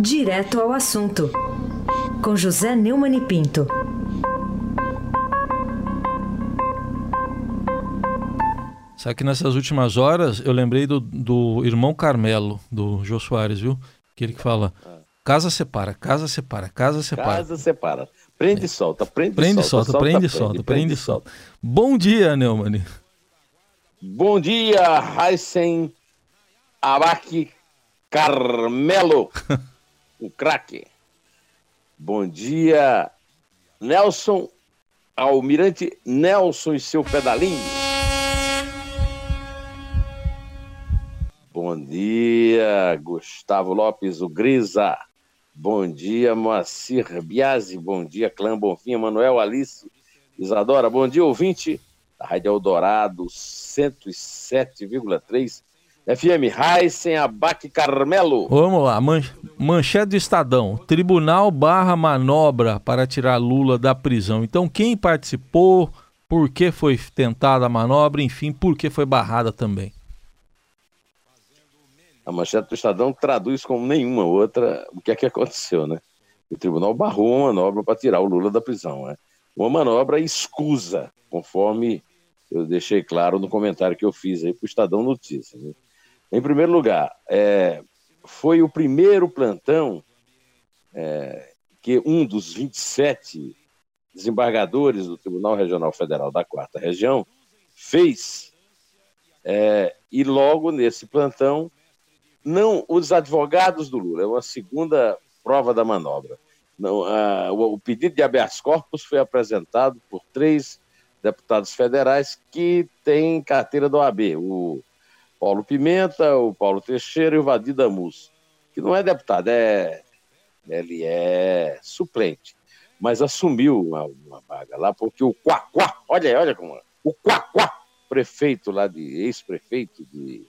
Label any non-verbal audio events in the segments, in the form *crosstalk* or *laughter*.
Direto ao assunto, com José Neumann e Pinto. Sabe que nessas últimas horas eu lembrei do, do irmão Carmelo, do Jô Soares, viu? Aquele que fala: casa separa, casa separa, casa separa. Casa separa. Prende e solta, prende, prende e solta. solta, prende e solta, prende e solta. Bom dia, Neumann. Bom dia, Heisen Abaque Carmelo, *laughs* o craque. Bom dia, Nelson Almirante Nelson e seu pedalinho. Bom dia, Gustavo Lopes, o Grisa. Bom dia, Moacir Biasi. Bom dia, Clã Bonfim, Manuel Alice, Isadora. Bom dia, ouvinte da Rádio Eldorado 107,3 FM Heisen Abac Carmelo. Vamos lá, man manchete do Estadão. Tribunal barra manobra para tirar Lula da prisão. Então, quem participou, por que foi tentada a manobra, enfim, por que foi barrada também. A manchete do Estadão traduz como nenhuma outra o que é que aconteceu, né? O tribunal barrou uma manobra para tirar o Lula da prisão, né? Uma manobra escusa, conforme eu deixei claro no comentário que eu fiz aí para o Estadão Notícias. Né? Em primeiro lugar, é, foi o primeiro plantão é, que um dos 27 desembargadores do Tribunal Regional Federal da Quarta Região fez, é, e logo nesse plantão não os advogados do Lula, é uma segunda prova da manobra. Não, a, o, o, pedido de habeas corpus foi apresentado por três deputados federais que têm carteira do AB, o Paulo Pimenta, o Paulo Teixeira e o Vadir Damus, que não é deputado, é, ele é suplente, mas assumiu uma, uma vaga lá porque o Quaquá, olha aí, olha como é, o Quaquá, prefeito lá de, ex-prefeito de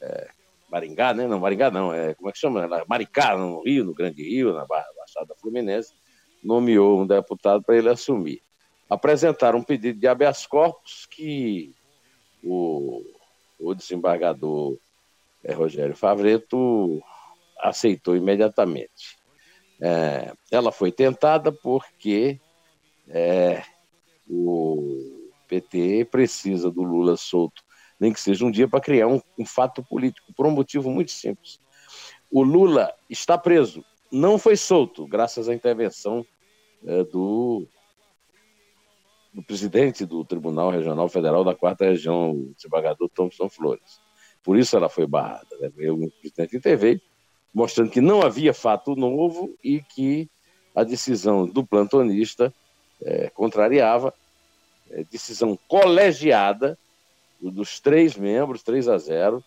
é, Maringá, né? Não, Maringá não, é, como é que chama? Maricá, no Rio, no Grande Rio, na Baixada Fluminense, nomeou um deputado para ele assumir. Apresentaram um pedido de habeas corpus que o, o desembargador é, Rogério Favreto aceitou imediatamente. É, ela foi tentada porque é, o PT precisa do Lula solto nem que seja um dia, para criar um, um fato político, por um motivo muito simples. O Lula está preso, não foi solto, graças à intervenção é, do, do presidente do Tribunal Regional Federal da Quarta Região, o desembargador Thompson Flores. Por isso ela foi barrada. Né? O presidente interveio, mostrando que não havia fato novo e que a decisão do plantonista é, contrariava, é, decisão colegiada dos três membros, 3 a 0,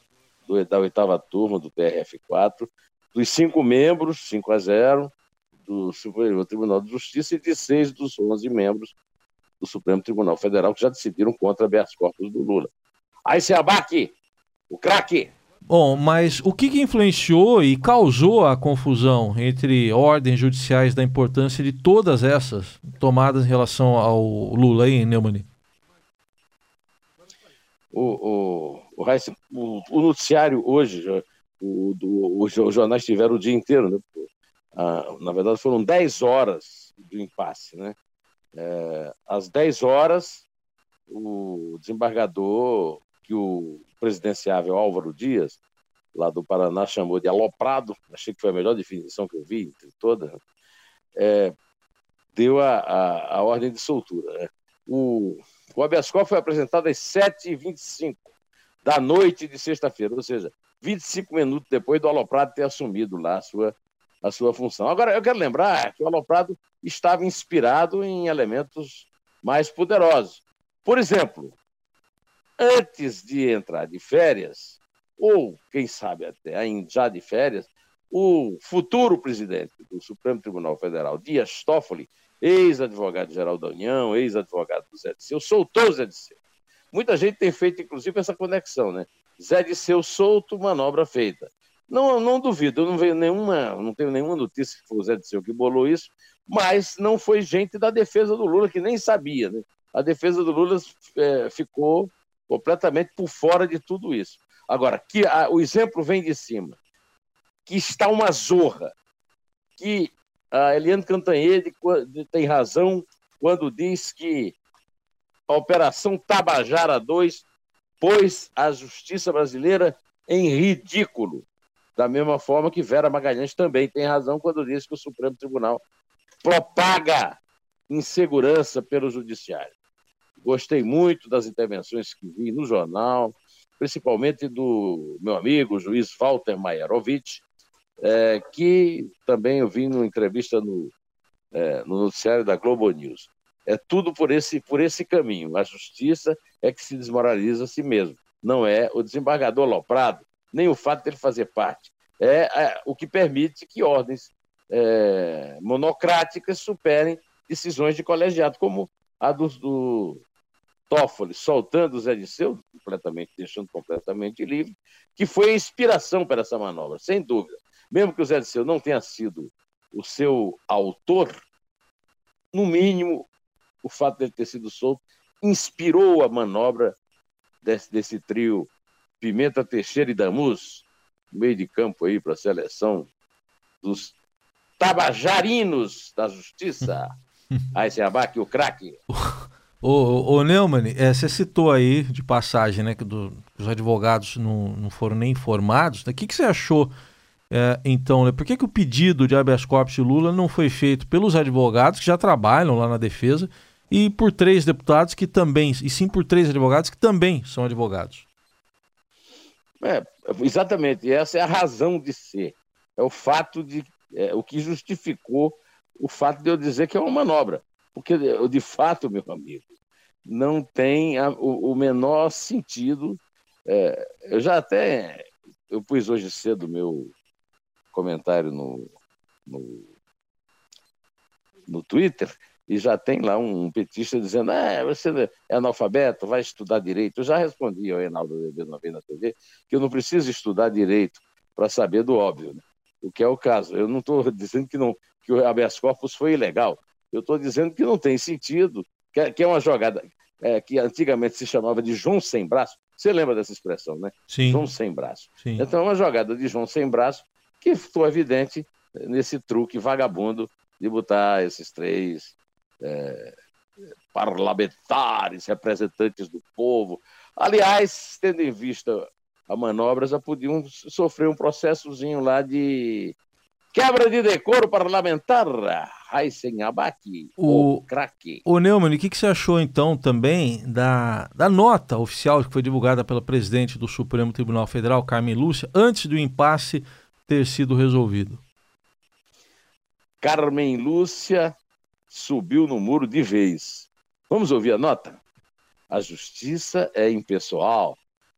do, da oitava turma do TRF4, dos cinco membros, 5 a 0, do Superior Tribunal de Justiça e de seis dos 11 membros do Supremo Tribunal Federal que já decidiram contra habeas corpus do Lula. Aí se abaque, o craque. Bom, mas o que, que influenciou e causou a confusão entre ordens judiciais da importância de todas essas tomadas em relação ao Lula aí, Neumann? o, o, o, o, o noticiário hoje, o, do, os jornais tiveram o dia inteiro, né? Ah, na verdade, foram 10 horas do impasse. Né? É, às 10 horas, o desembargador, que o presidenciável Álvaro Dias, lá do Paraná, chamou de aloprado, achei que foi a melhor definição que eu vi entre todas, é, deu a, a, a, ordem de soltura. Né? O, o habeas corpus foi apresentado às 7h25 da noite de sexta-feira, ou seja, 25 minutos depois do Aloprado ter assumido lá a sua, a sua função. Agora, eu quero lembrar que o Aloprado estava inspirado em elementos mais poderosos. Por exemplo, antes de entrar de férias, ou quem sabe até já de férias, o futuro presidente do Supremo Tribunal Federal, Dias Toffoli, ex-advogado-geral da União, ex-advogado do Zé Disseu, soltou o Zé Disseu. Muita gente tem feito, inclusive, essa conexão, né? Zé Disseu solto, manobra feita. Não, não duvido, eu não vejo nenhuma, não tenho nenhuma notícia que foi o Zé Disseu que bolou isso, mas não foi gente da defesa do Lula que nem sabia, né? A defesa do Lula é, ficou completamente por fora de tudo isso. Agora, que a, o exemplo vem de cima, que está uma zorra que a Eliane Cantanhede tem razão quando diz que a Operação Tabajara 2 pôs a justiça brasileira em ridículo. Da mesma forma que Vera Magalhães também tem razão quando diz que o Supremo Tribunal propaga insegurança pelo Judiciário. Gostei muito das intervenções que vi no jornal, principalmente do meu amigo, o juiz Walter Maierovitch, é, que também eu vi numa entrevista no, é, no noticiário da Globo News. É tudo por esse, por esse caminho. A justiça é que se desmoraliza a si mesmo. Não é o desembargador Loprado, nem o fato dele fazer parte. É, é o que permite que ordens é, monocráticas superem decisões de colegiado, como a do, do Toffoli, soltando o Zé Disseu, completamente, deixando completamente livre, que foi a inspiração para essa manobra, sem dúvida mesmo que o Zé Disseu não tenha sido o seu autor, no mínimo, o fato dele ter sido solto inspirou a manobra desse, desse trio Pimenta, Teixeira e Damus, meio de campo aí para a seleção dos tabajarinos da justiça. *laughs* Aí se abaque o craque. Ô, ô, Neumann, é, você citou aí de passagem, né, que do, os advogados não, não foram nem informados. Né? O que, que você achou é, então, né, por que, que o pedido de habeas corpus de Lula não foi feito pelos advogados que já trabalham lá na defesa e por três deputados que também, e sim por três advogados que também são advogados? É, exatamente, essa é a razão de ser. É o fato de. É, o que justificou o fato de eu dizer que é uma manobra. Porque, de fato, meu amigo, não tem a, o, o, menor sentido. É, eu já até. Eu pus hoje cedo meu comentário no, no, no Twitter e já tem lá um petista dizendo: ah, você é analfabeto, vai estudar direito. Eu já respondi ao Reinaldo Azevedo uma vez na TV que eu não preciso estudar direito para saber do óbvio, né? o que é o caso. Eu não estou *laughs* dizendo que, não, que o habeas corpus foi ilegal, eu estou dizendo que não tem sentido, que é, que é uma jogada é, que antigamente se chamava de João sem braço. Você lembra dessa expressão, né? Sim. João sem braço. Sim. Então, é uma jogada de João sem braço que ficou evidente nesse truque vagabundo de botar esses três é, parlamentares, representantes do povo. Aliás, tendo em vista a manobra, já podiam sofrer um processozinho lá de quebra de decoro parlamentar. Heisen Abaki, o craque. O Neumann, o que, que você achou então também da, da nota oficial que foi divulgada pela presidente do Supremo Tribunal Federal, Carmen Lúcia, antes do impasse ter sido resolvido? Carmen Lúcia subiu no muro de vez. Vamos ouvir a nota? A justiça é impessoal,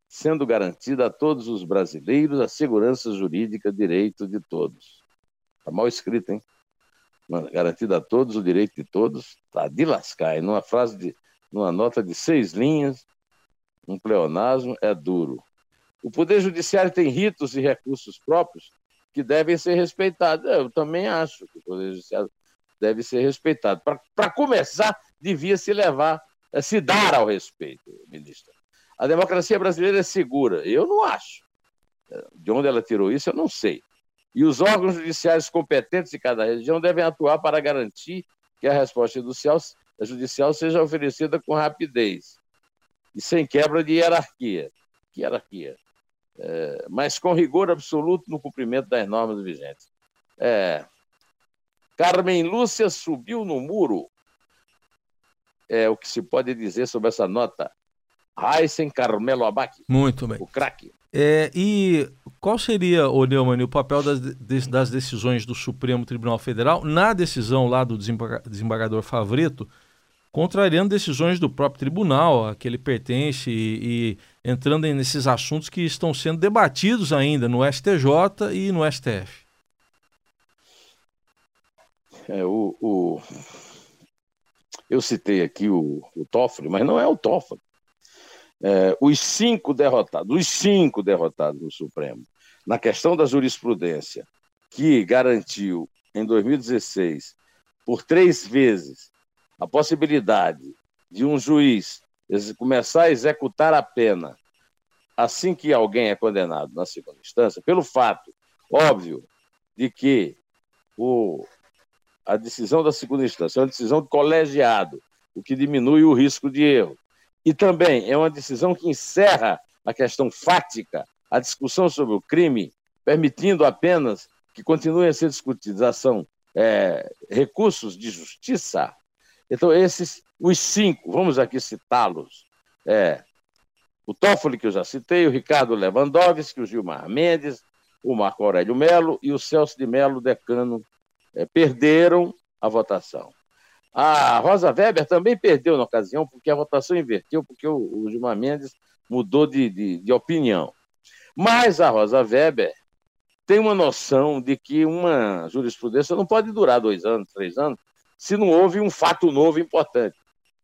sendo garantida a todos os brasileiros a segurança jurídica, direito de todos. Está mal escrito, hein? Garantida a todos o direito de todos, tá de lascar. E numa frase de, numa nota de seis linhas, um pleonasmo é duro. O Poder Judiciário tem ritos e recursos próprios que devem ser respeitados. Eu também acho que o Poder Judiciário deve ser respeitado. Para começar, devia se levar, eh, se dar ao respeito, ministro. A democracia brasileira é segura. Eu não acho. Eh, de onde ela tirou isso, eu não sei. E os órgãos judiciários competentes de cada região devem atuar para garantir que a resposta judicial, judicial seja oferecida com rapidez e sem quebra de hierarquia. Que hierarquia? é, mas com rigor absoluto no cumprimento das normas vigentes. É, Carmen Lúcia subiu no muro. É o que se pode dizer sobre essa nota. Heisen Carmelo Abac. Muito bem. O craque. É, e qual seria, o Neumann, o papel das, das, decisões do Supremo Tribunal Federal na decisão lá do desembargador Favreto contrariando decisões do próprio tribunal a que ele pertence e, e entrando nesses assuntos que estão sendo debatidos ainda no STJ e no STF. É, o, o, Eu citei aqui o, o Toffoli, mas não é o Toffoli. É, os cinco derrotados, os cinco derrotados no Supremo, na questão da jurisprudência, que garantiu em 2016, por três vezes, a possibilidade de um juiz começar a executar a pena assim que alguém é condenado na segunda instância, pelo fato óbvio de que o, a decisão da segunda instância, é uma decisão de colegiado, o que diminui o risco de erro. E também é uma decisão que encerra a questão fática, a discussão sobre o crime, permitindo apenas que continuem a ser discutidos ação, é, recursos de justiça. Então, esses, os cinco, vamos aqui citá-los, é, o Toffoli, que eu já citei, o Ricardo Lewandowski, o Gilmar Mendes, o Marco Aurélio Melo e o Celso de Melo, decano, é, perderam a votação. A Rosa Weber também perdeu na ocasião, porque a votação inverteu, porque o, o Gilmar Mendes mudou de, de, de opinião. Mas a Rosa Weber tem uma noção de que uma jurisprudência não pode durar dois anos, três anos, se não houve um fato novo importante.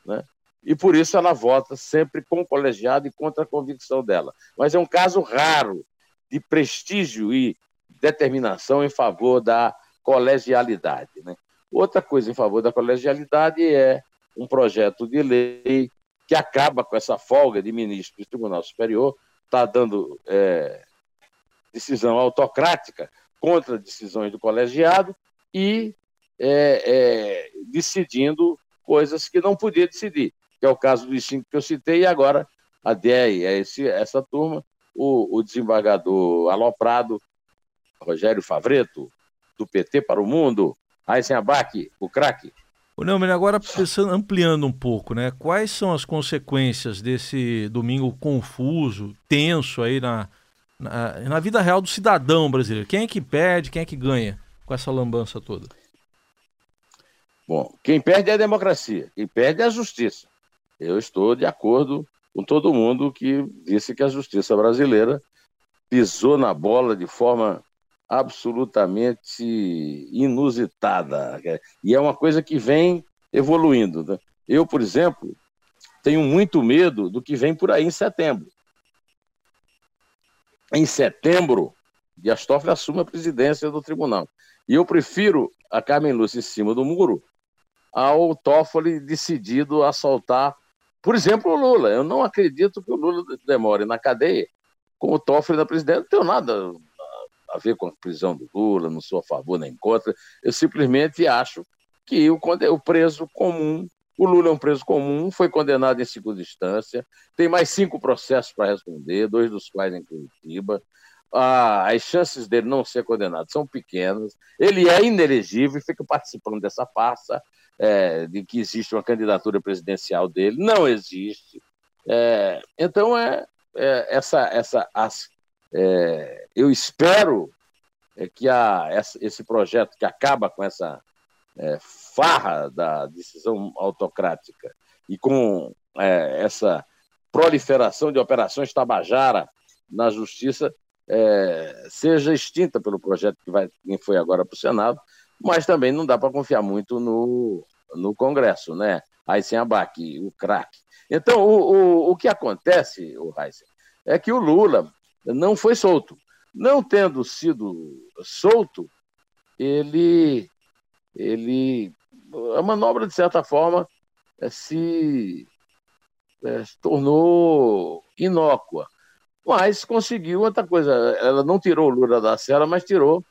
Né? E por isso ela vota sempre com colegiado e contra a convicção dela. Mas é um caso raro de prestígio e determinação em favor da colegialidade. Né? Outra coisa em favor da colegialidade é um projeto de lei que acaba com essa folga de ministro do Tribunal Superior, está dando é, decisão autocrática contra decisões do colegiado e é, é, decidindo coisas que não podia decidir, que é o caso dos cinco que eu citei, e agora a DEI, é esse, essa turma, o, o desembargador aloprado, Rogério Favreto, do PT para o Mundo, Eisenbach, o craque. O Neumann, agora pensando, ampliando um pouco, né? Quais são as consequências desse domingo confuso, tenso aí na, na, na, vida real do cidadão brasileiro? Quem é que perde, quem é que ganha com essa lambança toda? Bom, quem perde é a democracia, quem perde é a justiça. Eu estou de acordo com todo mundo que disse que a justiça brasileira pisou na bola de forma absolutamente inusitada. E é uma coisa que vem evoluindo. Né? Eu, por exemplo, tenho muito medo do que vem por aí em setembro. Em setembro, Dias Toffoli assume a presidência do tribunal. E eu prefiro a Carmen Lúcia em cima do muro ao Toffoli decidido a soltar, por exemplo, o Lula. Eu não acredito que o Lula demore na cadeia com o Toffoli na presidência. Não tenho nada a ver com a prisão do Lula, não sou a favor nem contra. Eu simplesmente acho que o, o preso comum, o Lula é um preso comum, foi condenado em segunda instância, tem mais cinco processos para responder, dois dos quais em Curitiba. Ah, as chances dele não ser condenado são pequenas. Ele é inelegível e fica participando dessa farsa é, de que existe uma candidatura presidencial dele. Não existe. É, então, é, é, essa, essa, as, é, eu espero é, que a, esse projeto que acaba com essa é, farra da decisão autocrática e com é, essa proliferação de operações Tabajara na Justiça é, seja extinta pelo projeto que, vai, que foi agora para o Senado, mas também não dá para confiar muito no, no Congresso, né? Aí sem abaque, o craque. Então, o, o, o que acontece, o Heisen, é que o Lula não foi solto. Não tendo sido solto, ele, ele a manobra, de certa forma, é, se, se tornou inócua. Mas conseguiu outra coisa. Ela não tirou o Lula da cela, mas tirou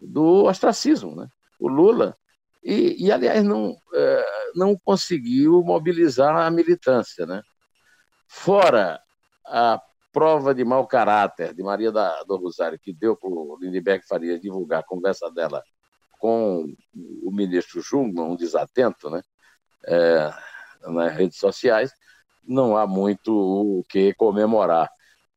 do ostracismo. Né? O Lula, e, e aliás, não, é, não conseguiu mobilizar a militância. Né? Fora a prova de mau caráter de Maria da, do Rosário, que deu para o Lindbergh divulgar a conversa dela com o ministro Jungmann, um desatento, né, é, nas redes sociais, não há muito o que comemorar.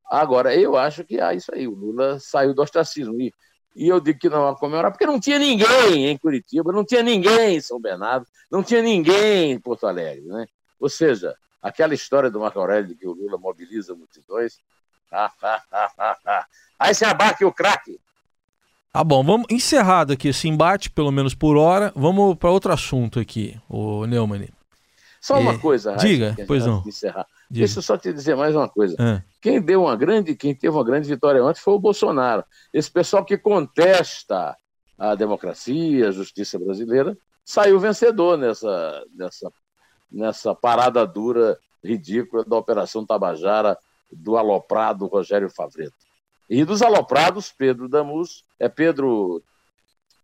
Agora, eu acho que há isso aí, o Lula saiu do ostracismo. E, e eu digo que não há comemorar, porque não tinha ninguém em Curitiba, não tinha ninguém em São Bernardo, não tinha ninguém em Porto Alegre. Né? Ou seja, Aquela história do Marco Aurélio de que o Lula mobiliza multidões. Aí se abarque o craque. Tá bom, vamos encerrado aqui esse embate, pelo menos por hora. Vamos para outro assunto aqui, o Neumann. Só uma é, coisa, Raíssa, Diga, pois não. Encerrar. Diga. Deixa eu só te dizer mais uma coisa. É. Quem deu uma grande, quem teve uma grande vitória ontem foi o Bolsonaro. Esse pessoal que contesta a democracia, a justiça brasileira, saiu vencedor nessa, nessa nessa parada dura, ridícula da Operação Tabajara do aloprado Rogério Favreto. E dos aloprados, Pedro Damus, é Pedro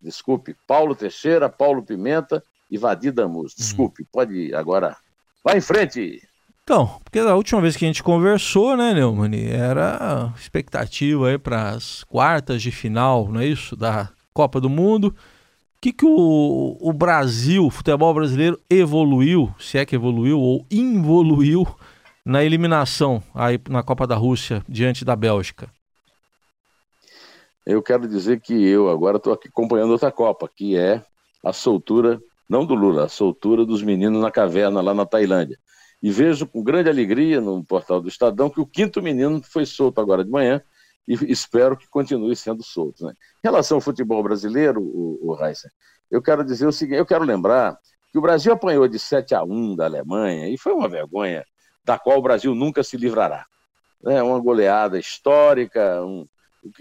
Desculpe, Paulo Teixeira, Paulo Pimenta e Vadir Damus. Uhum. Desculpe, pode ir agora. Vai em frente! Então, porque da última vez que a gente conversou, né, Neumann, era expectativa aí para as quartas de final, não é isso? Da Copa do Mundo. O que, que o, o Brasil, o futebol brasileiro, evoluiu, se é que evoluiu ou involuiu na eliminação aí na Copa da Rússia diante da Bélgica? Eu quero dizer que eu agora estou aqui acompanhando outra Copa, que é a soltura, não do Lula, a soltura dos meninos na caverna lá na Tailândia e vejo com grande alegria no portal do Estadão que o quinto menino foi solto agora de manhã e espero que continue sendo solto. Né? Em relação ao futebol brasileiro, o, o Heisen, eu quero dizer o seguinte: eu quero lembrar que o Brasil apanhou de 7 a 1 da Alemanha e foi uma vergonha da qual o Brasil nunca se livrará. É uma goleada histórica, um,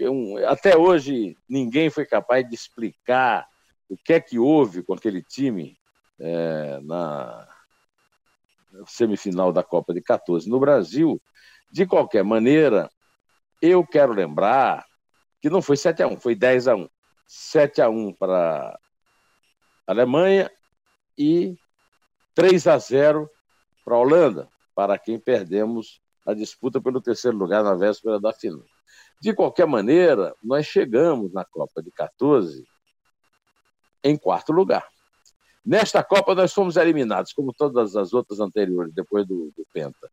um, até hoje ninguém foi capaz de explicar o que é que houve com aquele time é, na, semifinal da Copa de 14 no Brasil. De qualquer maneira, eu quero lembrar que não foi 7 a 1 foi 10 a 1 7 a 1 para a Alemanha e 3 a 0 para a Holanda, para quem perdemos a disputa pelo terceiro lugar na véspera da final. De qualquer maneira, nós chegamos na Copa de 14 em quarto lugar. Nesta Copa, nós fomos eliminados, como todas as outras anteriores, depois do, do Penta.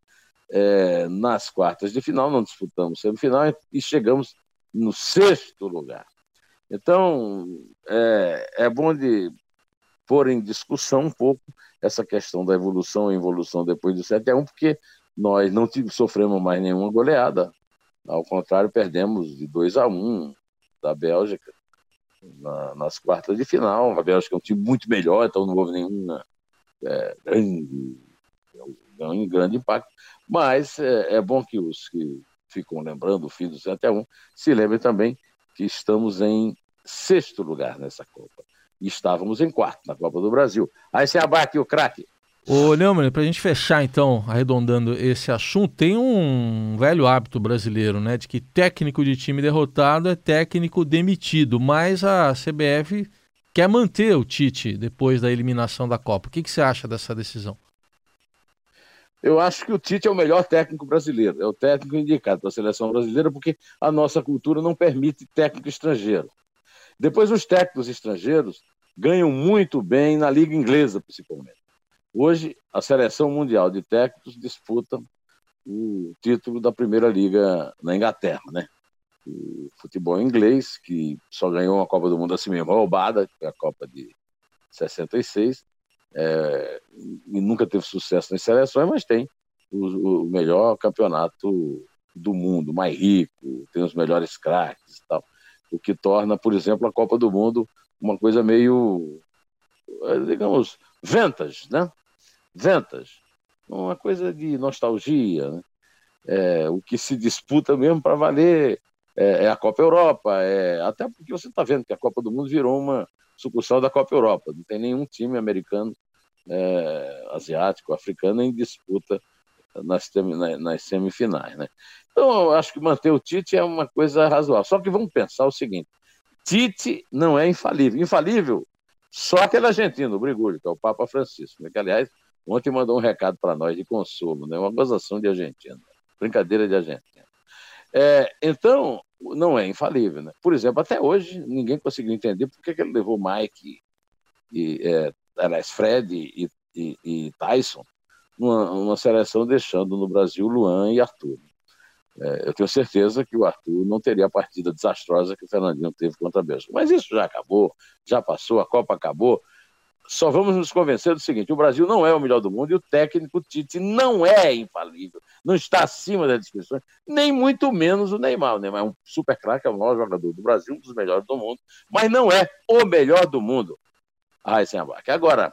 É, nas quartas de final, não disputamos semifinal e chegamos no sexto lugar. Então, é, é bom de pôr em discussão um pouco essa questão da evolução e involução depois do 7 a 1, porque nós não sofremos mais nenhuma goleada. Ao contrário, perdemos de 2 a 1 da Bélgica na, nas quartas de final. A Bélgica é um time muito melhor, então não houve nenhum é, grande, um grande impacto. Mas é, é, bom que os que ficam lembrando o fim do 7 se lembrem também que estamos em sexto lugar nessa Copa. E estávamos em quarto na Copa do Brasil. Aí você abate o craque. Ô, Neumann, para a gente fechar então, arredondando esse assunto, tem um velho hábito brasileiro, né, de que técnico de time derrotado é técnico demitido, mas a CBF quer manter o Tite depois da eliminação da Copa. O que, que você acha dessa decisão? Eu acho que o Tite é o melhor técnico brasileiro, é o técnico indicado para a seleção brasileira, porque a nossa cultura não permite técnico estrangeiro. Depois, os técnicos estrangeiros ganham muito bem na Liga Inglesa, principalmente. Hoje, a seleção mundial de técnicos disputa o título da Primeira Liga na Inglaterra, né? O futebol inglês, que só ganhou uma Copa do Mundo assim mesmo, roubada, que é a Copa de 66, é, e nunca teve sucesso nas seleções, mas tem o, o, melhor campeonato do mundo, mais rico, tem os melhores craques e tal, o que torna, por exemplo, a Copa do Mundo uma coisa meio, é, digamos, ventas, né? ventas. Uma coisa de nostalgia. Né? É, o que se disputa mesmo para valer é, é, a Copa Europa. É, até porque você está vendo que a Copa do Mundo virou uma sucursal da Copa Europa. Não tem nenhum time americano, é, asiático, africano em disputa nas, nas semifinais. Né? Então, eu acho que manter o Tite é uma coisa razoável. Só que vamos pensar o seguinte: Tite não é infalível. Infalível só aquele argentino, o Brigulho, que é o Papa Francisco, né? que, aliás, Ontem mandou um recado para nós de consolo, né? uma gozação de Argentina, brincadeira de Argentina. É, então, não é infalível. Né? Por exemplo, até hoje, ninguém conseguiu entender por que, que ele levou Mike, e, é, aliás, Fred e, e, e Tyson numa, numa, seleção, deixando no Brasil Luan e Arthur. É, eu tenho certeza que o Arthur não teria a partida desastrosa que o Fernandinho teve contra a Bélgica. Mas isso já acabou, já passou, a Copa acabou só vamos nos convencer do seguinte: o Brasil não é o melhor do mundo e o técnico Tite não é infalível, não está acima das discussões, nem muito menos o Neymar. O Neymar é um super craque, é o maior jogador do Brasil, um dos melhores do mundo, mas não é o melhor do mundo. Ai, sem. Agora,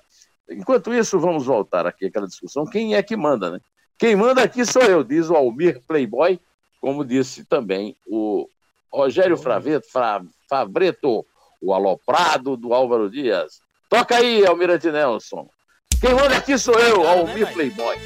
enquanto isso, vamos voltar aqui àquela discussão: quem é que manda, né? Quem manda aqui sou eu, diz o Almir Playboy, como disse também o Rogério Fraveto, Fabreto, o aloprado do Álvaro Dias. Toca aí, Almirante Nelson. Quem manda aqui sou eu, Almir Playboy.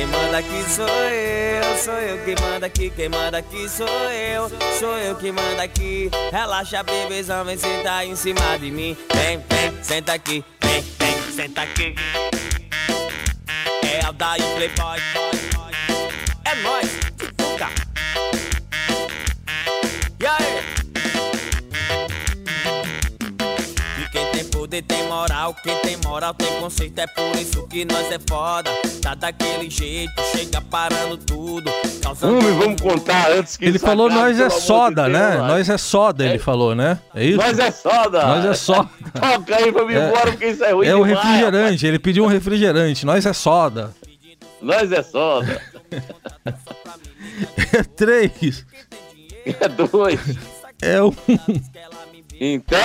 quem manda aqui sou eu. Sou eu que manda aqui, quem manda aqui sou eu. Sou eu que manda aqui. Relaxa, bebezão, vem sentar em cima de mim. Vem, vem, senta aqui, vem, vem, senta aqui. É Aldair Playboy. Moral, quem tem moral tem conceito, é por isso que nós é foda. Tá daquele jeito, chega parando tudo. causando Vamos, vamos contar antes que Ele falou acabe, nós é de soda, Deus, né? vai. Nós é soda, ele falou, né? É isso? Nós é soda. Nós é soda. *laughs* Toca aí pra mim É. embora, porque isso é ruim É o refrigerante, ele pediu um refrigerante. Nós é soda. Nós é soda. *laughs* É três. É dois. É um. Então,